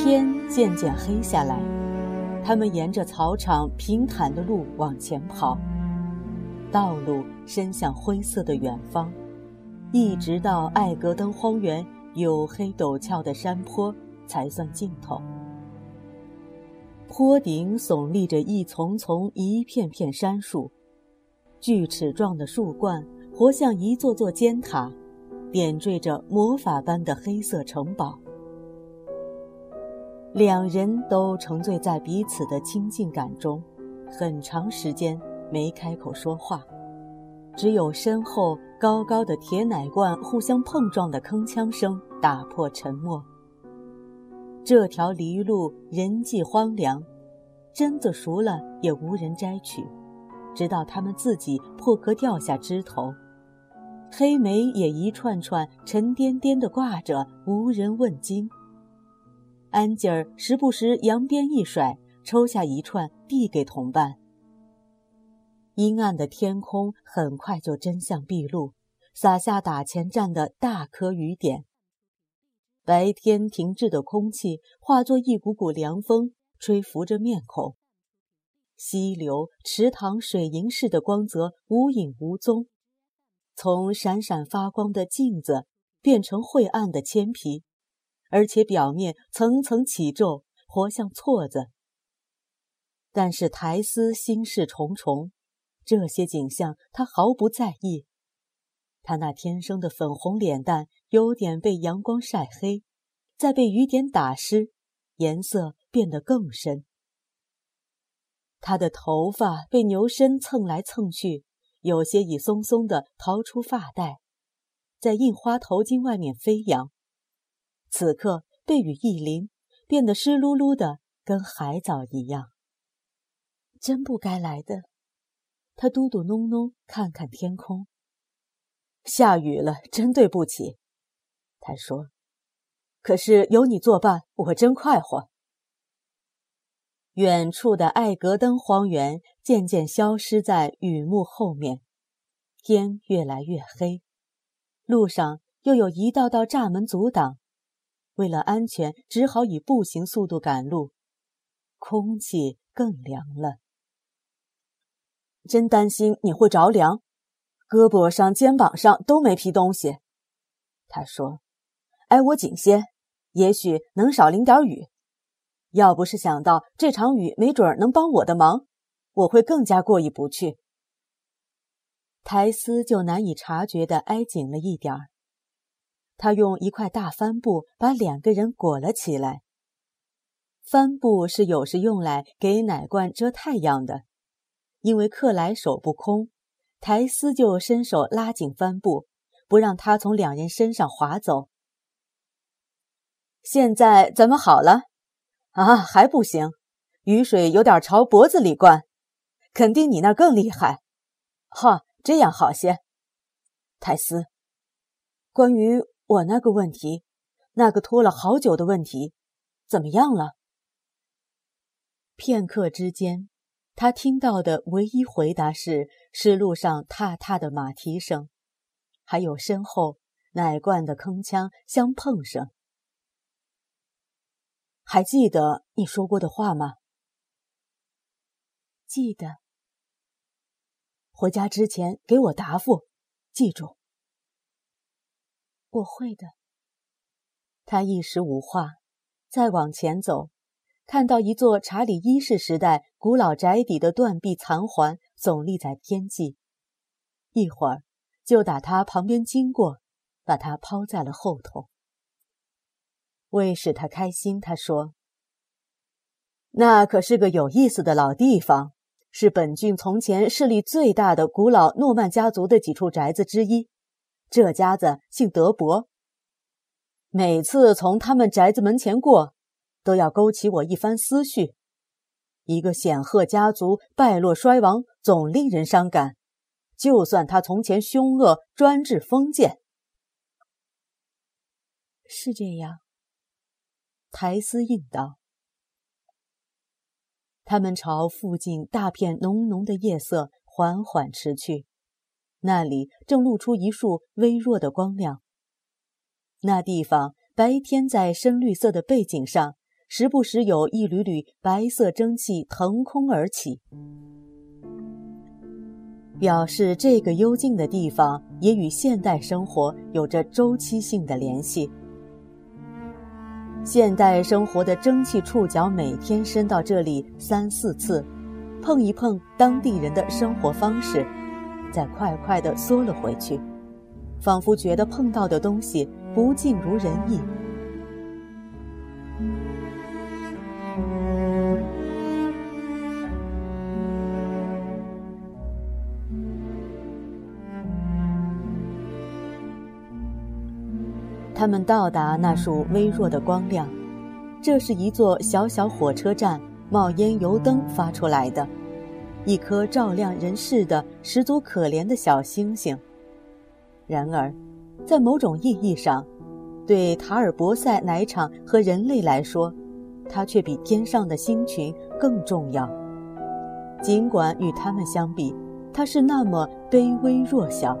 天渐渐黑下来，他们沿着草场平坦的路往前跑，道路伸向灰色的远方，一直到艾格登荒原黝黑陡峭的山坡才算尽头。坡顶耸立着一丛丛、一片片杉树，锯齿状的树冠活像一座座尖塔。点缀着魔法般的黑色城堡，两人都沉醉在彼此的亲近感中，很长时间没开口说话，只有身后高高的铁奶罐互相碰撞的铿锵声打破沉默。这条离路人迹荒凉，榛子熟了也无人摘取，直到它们自己破壳掉下枝头。黑莓也一串串沉甸甸地挂着，无人问津。安吉尔时不时扬鞭一甩，抽下一串递给同伴。阴暗的天空很快就真相毕露，洒下打前站的大颗雨点。白天停滞的空气化作一股股凉风，吹拂着面孔。溪流、池塘水银似的光泽无影无踪。从闪闪发光的镜子变成晦暗的铅皮，而且表面层层起皱，活像错子。但是苔丝心事重重，这些景象他毫不在意。他那天生的粉红脸蛋有点被阳光晒黑，再被雨点打湿，颜色变得更深。他的头发被牛身蹭来蹭去。有些已松松的逃出发带，在印花头巾外面飞扬。此刻被雨一淋，变得湿漉漉的，跟海藻一样。真不该来的。他嘟嘟哝哝，看看天空。下雨了，真对不起。他说：“可是有你作伴，我真快活。”远处的艾格登荒原渐渐消失在雨幕后面，天越来越黑，路上又有一道道栅门阻挡，为了安全，只好以步行速度赶路。空气更凉了，真担心你会着凉，胳膊上、肩膀上都没披东西。他说：“挨我紧些，也许能少淋点雨。”要不是想到这场雨没准能帮我的忙，我会更加过意不去。苔丝就难以察觉的挨紧了一点儿。他用一块大帆布把两个人裹了起来。帆布是有时用来给奶罐遮太阳的，因为克莱手不空，苔丝就伸手拉紧帆布，不让它从两人身上滑走。现在咱们好了。啊，还不行，雨水有点朝脖子里灌，肯定你那更厉害。哈，这样好些。泰斯，关于我那个问题，那个拖了好久的问题，怎么样了？片刻之间，他听到的唯一回答是是路上踏踏的马蹄声，还有身后奶罐的铿锵相碰声。还记得你说过的话吗？记得。回家之前给我答复，记住。我会的。他一时无话，再往前走，看到一座查理一世时代古老宅邸的断壁残垣耸立在天际，一会儿就打他旁边经过，把他抛在了后头。为使他开心，他说：“那可是个有意思的老地方，是本郡从前势力最大的古老诺曼家族的几处宅子之一。这家子姓德伯。”每次从他们宅子门前过，都要勾起我一番思绪。一个显赫家族败落衰亡，总令人伤感。就算他从前凶恶、专制、封建，是这样。苔丝应道。他们朝附近大片浓浓的夜色缓缓驰去，那里正露出一束微弱的光亮。那地方白天在深绿色的背景上，时不时有一缕缕白色蒸汽腾空而起，表示这个幽静的地方也与现代生活有着周期性的联系。现代生活的蒸汽触角每天伸到这里三四次，碰一碰当地人的生活方式，再快快地缩了回去，仿佛觉得碰到的东西不尽如人意。他们到达那束微弱的光亮，这是一座小小火车站冒烟油灯发出来的，一颗照亮人世的十足可怜的小星星。然而，在某种意义上，对塔尔博塞奶厂和人类来说，它却比天上的星群更重要。尽管与他们相比，它是那么卑微弱小。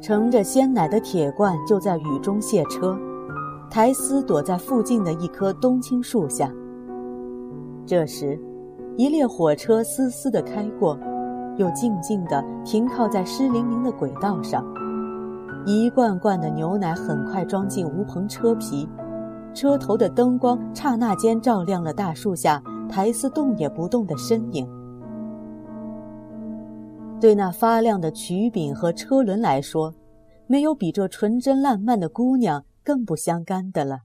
盛着鲜奶的铁罐就在雨中卸车，苔丝躲在附近的一棵冬青树下。这时，一列火车嘶嘶地开过，又静静地停靠在湿淋淋的轨道上。一罐罐的牛奶很快装进无篷车皮，车头的灯光刹那间照亮了大树下苔丝动也不动的身影。对那发亮的曲柄和车轮来说，没有比这纯真烂漫的姑娘更不相干的了。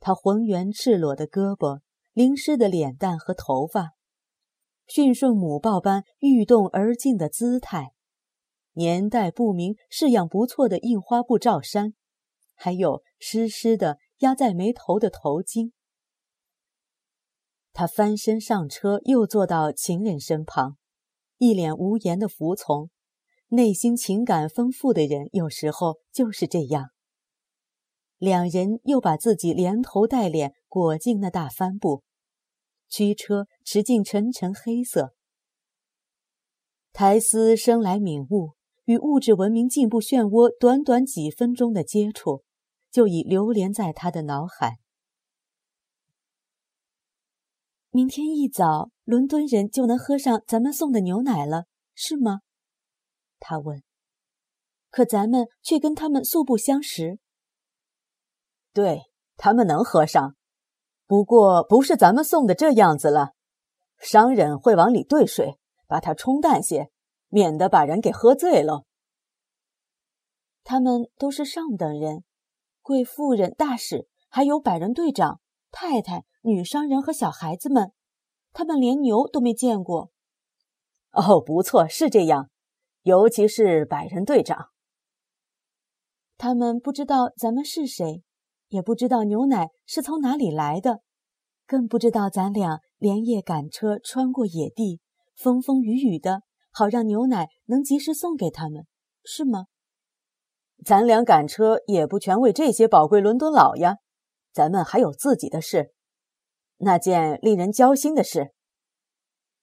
她浑圆赤裸的胳膊，淋湿的脸蛋和头发，驯顺母豹般欲动而静的姿态，年代不明、式样不错的印花布罩衫，还有湿湿的压在眉头的头巾。他翻身上车，又坐到情人身旁。一脸无言的服从，内心情感丰富的人有时候就是这样。两人又把自己连头带脸裹进那大帆布，驱车驰进沉沉黑色。苔丝生来敏悟，与物质文明进步漩涡短短几分钟的接触，就已流连在他的脑海。明天一早，伦敦人就能喝上咱们送的牛奶了，是吗？他问。可咱们却跟他们素不相识。对他们能喝上，不过不是咱们送的这样子了。商人会往里兑水，把它冲淡些，免得把人给喝醉了。他们都是上等人，贵妇人、大使，还有百人队长、太太。女商人和小孩子们，他们连牛都没见过。哦，不错，是这样，尤其是百人队长。他们不知道咱们是谁，也不知道牛奶是从哪里来的，更不知道咱俩连夜赶车穿过野地，风风雨雨的，好让牛奶能及时送给他们，是吗？咱俩赶车也不全为这些宝贵伦敦佬呀，咱们还有自己的事。那件令人焦心的事，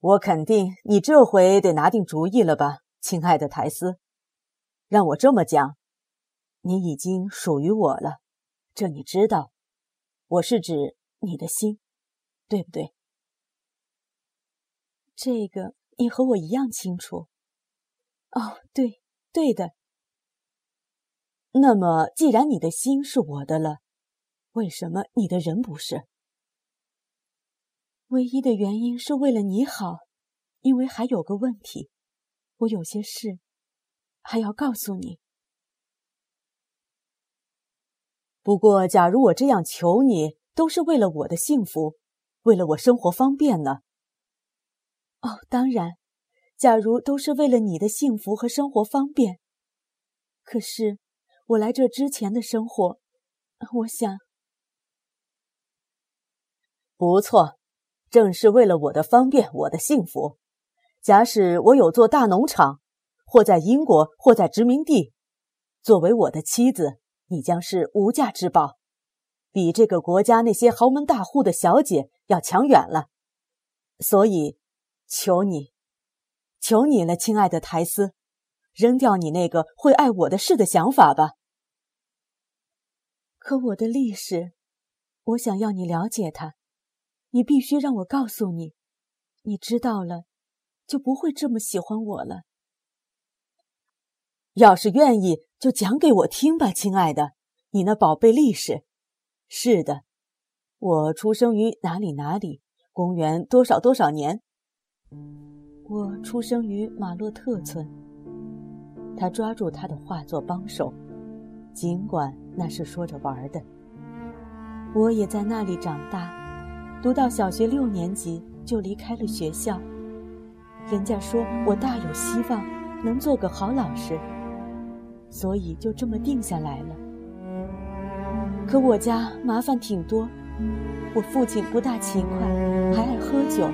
我肯定你这回得拿定主意了吧，亲爱的苔丝。让我这么讲，你已经属于我了，这你知道。我是指你的心，对不对？这个你和我一样清楚。哦，对，对的。那么，既然你的心是我的了，为什么你的人不是？唯一的原因是为了你好，因为还有个问题，我有些事还要告诉你。不过，假如我这样求你，都是为了我的幸福，为了我生活方便呢？哦，当然，假如都是为了你的幸福和生活方便，可是我来这之前的生活，我想，不错，正是为了我的方便，我的幸福。假使我有座大农场，或在英国，或在殖民地，作为我的妻子，你将是无价之宝，比这个国家那些豪门大户的小姐要强远了。所以，求你，求你了，亲爱的苔丝，扔掉你那个会爱我的事的想法吧。可我的历史，我想要你了解它，你必须让我告诉你，你知道了。就不会这么喜欢我了。要是愿意，就讲给我听吧，亲爱的，你那宝贝历史。是的，我出生于哪里哪里，公元多少多少年。我出生于马洛特村。他抓住他的话做帮手，尽管那是说着玩的。我也在那里长大，读到小学六年级就离开了学校。人家说我大有希望能做个好老师，所以就这么定下来了。可我家麻烦挺多，我父亲不大勤快，还爱喝酒。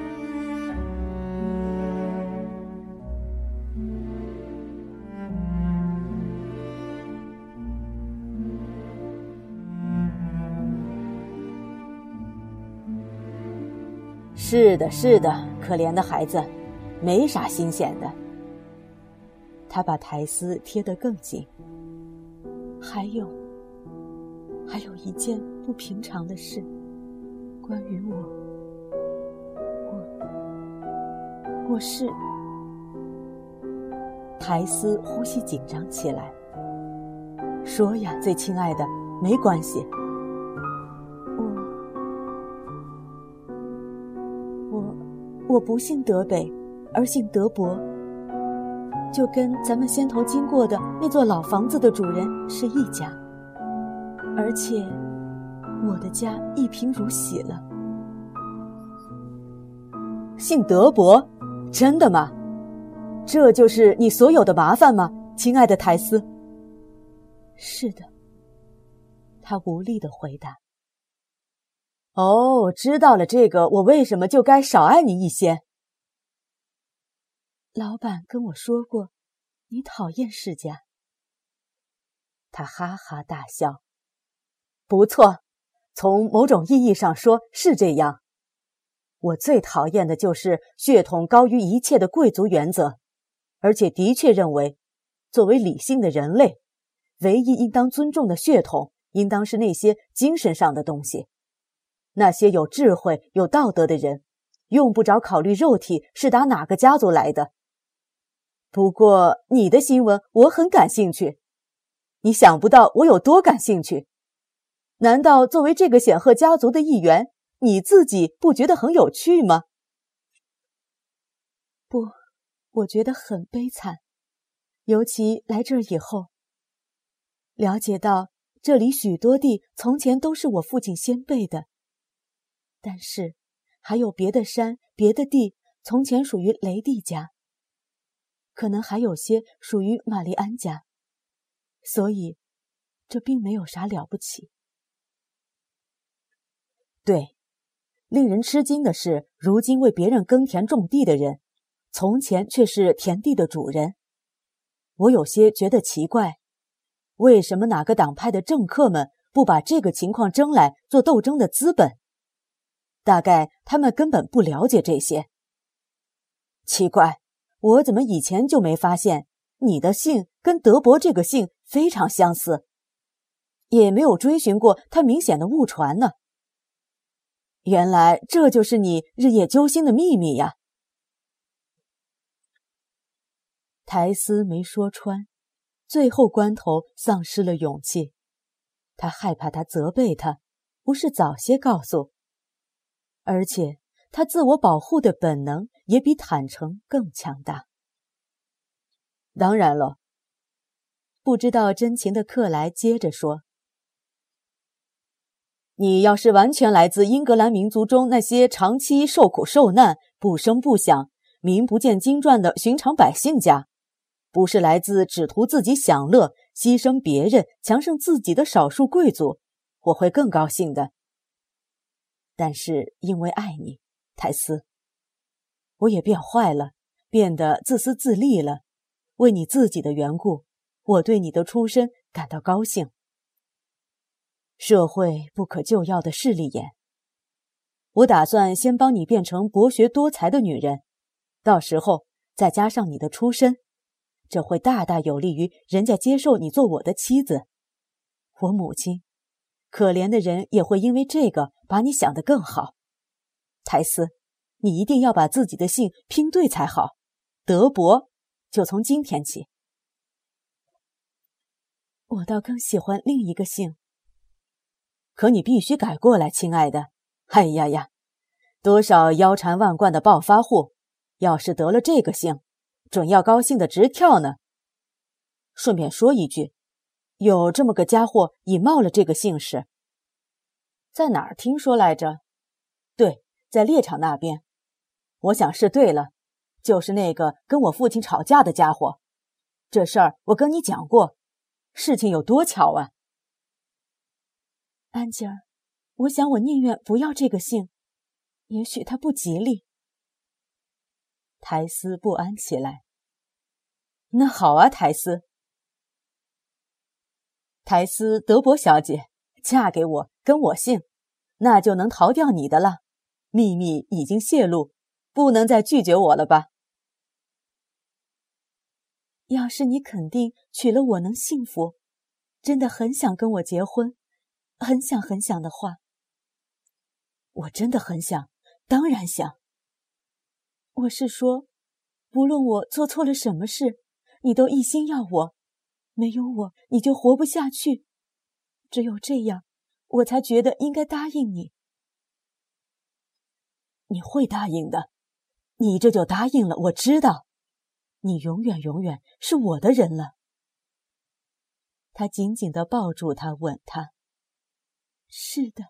是的，是的，可怜的孩子。没啥新鲜的。他把苔丝贴得更紧。还有，还有一件不平常的事，关于我，我，我是。苔丝呼吸紧张起来。说呀，最亲爱的，没关系。我，我，我不姓德北。而姓德伯，就跟咱们先头经过的那座老房子的主人是一家，而且我的家一贫如洗了。姓德伯，真的吗？这就是你所有的麻烦吗，亲爱的苔丝？是的，他无力的回答。哦，知道了，这个我为什么就该少爱你一些？老板跟我说过，你讨厌世家。他哈哈大笑。不错，从某种意义上说是这样。我最讨厌的就是血统高于一切的贵族原则，而且的确认为，作为理性的人类，唯一应当尊重的血统，应当是那些精神上的东西。那些有智慧、有道德的人，用不着考虑肉体是打哪个家族来的。不过，你的新闻我很感兴趣。你想不到我有多感兴趣。难道作为这个显赫家族的一员，你自己不觉得很有趣吗？不，我觉得很悲惨。尤其来这儿以后，了解到这里许多地从前都是我父亲先辈的，但是还有别的山、别的地从前属于雷帝家。可能还有些属于玛丽安家，所以这并没有啥了不起。对，令人吃惊的是，如今为别人耕田种地的人，从前却是田地的主人。我有些觉得奇怪，为什么哪个党派的政客们不把这个情况争来做斗争的资本？大概他们根本不了解这些。奇怪。我怎么以前就没发现你的姓跟德伯这个姓非常相似，也没有追寻过他明显的误传呢？原来这就是你日夜揪心的秘密呀！苔丝没说穿，最后关头丧失了勇气，他害怕他责备他，不是早些告诉，而且。他自我保护的本能也比坦诚更强大。当然了，不知道真情的克莱接着说：“你要是完全来自英格兰民族中那些长期受苦受难、不声不响、名不见经传的寻常百姓家，不是来自只图自己享乐、牺牲别人，强盛自己的少数贵族，我会更高兴的。但是因为爱你，泰斯，我也变坏了，变得自私自利了。为你自己的缘故，我对你的出身感到高兴。社会不可救药的势利眼，我打算先帮你变成博学多才的女人，到时候再加上你的出身。这会大大有利于人家接受你做我的妻子。我母亲，可怜的人也会因为这个把你想得更好。泰斯，你一定要把自己的姓拼对才好。德伯，就从今天起。我倒更喜欢另一个姓。可你必须改过来，亲爱的。哎呀呀，多少腰缠万贯的暴发户，要是得了这个姓。准要高兴的直跳呢。顺便说一句，有这么个家伙已冒了这个姓氏，在哪儿听说来着？对，在猎场那边。我想是对了，就是那个跟我父亲吵架的家伙。这事儿我跟你讲过，事情有多巧啊！安吉儿，我想我宁愿不要这个姓，也许它不吉利。苔丝不安起来。那好啊，苔丝。苔丝德伯小姐，嫁给我，跟我姓，那就能逃掉你的了。秘密已经泄露，不能再拒绝我了吧？要是你肯定娶了我能幸福，真的很想跟我结婚，很想很想的话，我真的很想，当然想。我是说，不论我做错了什么事，你都一心要我，没有我你就活不下去。只有这样，我才觉得应该答应你。你会答应的，你这就答应了。我知道，你永远永远是我的人了。他紧紧的抱住她，吻她。是的。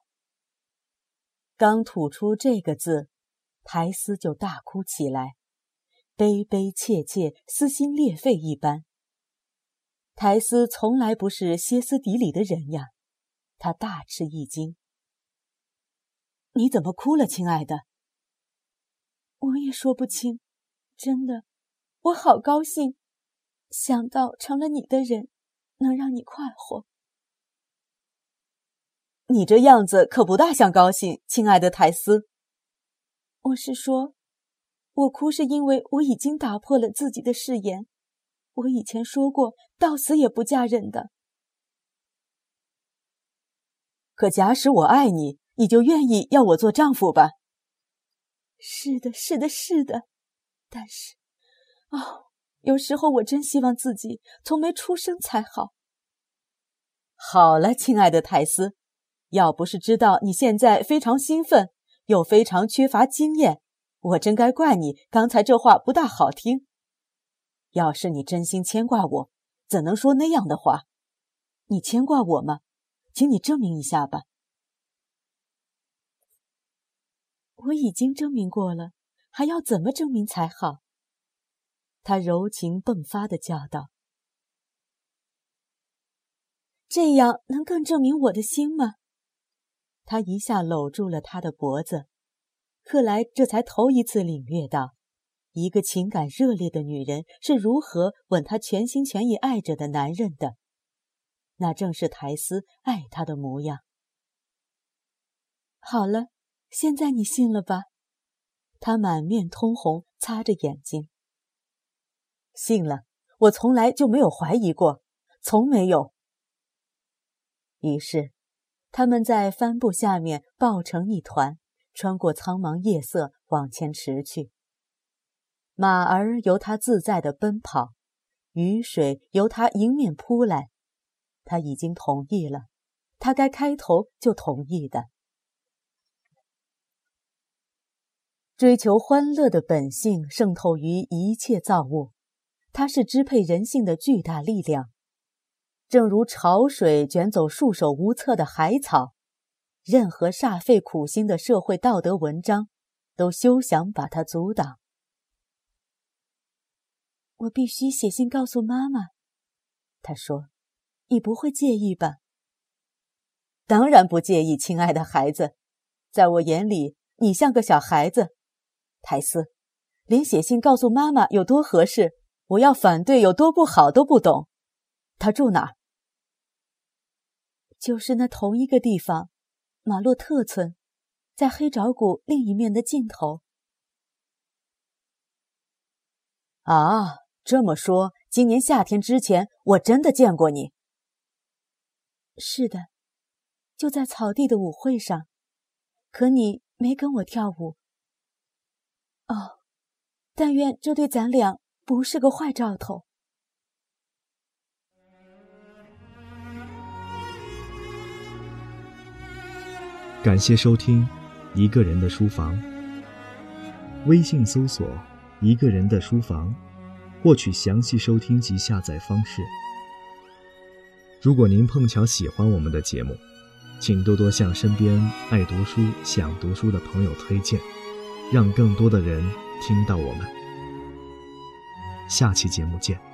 刚吐出这个字。苔丝就大哭起来，悲悲切切、撕心裂肺一般。苔丝从来不是歇斯底里的人呀，他大吃一惊：“你怎么哭了，亲爱的？”我也说不清，真的，我好高兴，想到成了你的人，能让你快活。你这样子可不大像高兴，亲爱的苔丝。我是说，我哭是因为我已经打破了自己的誓言。我以前说过，到死也不嫁人的。可假使我爱你，你就愿意要我做丈夫吧？是的，是的，是的。但是，哦，有时候我真希望自己从没出生才好。好了，亲爱的泰斯，要不是知道你现在非常兴奋。又非常缺乏经验，我真该怪你刚才这话不大好听。要是你真心牵挂我，怎能说那样的话？你牵挂我吗？请你证明一下吧。我已经证明过了，还要怎么证明才好？他柔情迸发的叫道：“这样能更证明我的心吗？”他一下搂住了他的脖子，克莱这才头一次领略到，一个情感热烈的女人是如何吻他全心全意爱着的男人的。那正是苔丝爱他的模样。好了，现在你信了吧？他满面通红，擦着眼睛。信了，我从来就没有怀疑过，从没有。于是。他们在帆布下面抱成一团，穿过苍茫夜色往前驰去。马儿由他自在的奔跑，雨水由他迎面扑来。他已经同意了，他该开头就同意的。追求欢乐的本性渗透于一切造物，它是支配人性的巨大力量。正如潮水卷走束手无策的海草，任何煞费苦心的社会道德文章，都休想把它阻挡。我必须写信告诉妈妈，她说：“你不会介意吧？当然不介意，亲爱的孩子，在我眼里，你像个小孩子。泰斯，连写信告诉妈妈有多合适，我要反对有多不好都不懂。他住哪儿？就是那同一个地方，马洛特村，在黑沼谷另一面的尽头。啊，这么说，今年夏天之前，我真的见过你。是的，就在草地的舞会上，可你没跟我跳舞。哦，但愿这对咱俩不是个坏兆头。感谢收听《一个人的书房》，微信搜索。一个人的书房，获取详细收听及下载方式。如果您碰巧喜欢我们的节目，请多多向身边爱读书、想读书的朋友推荐，让更多的人听到我们。下期节目见。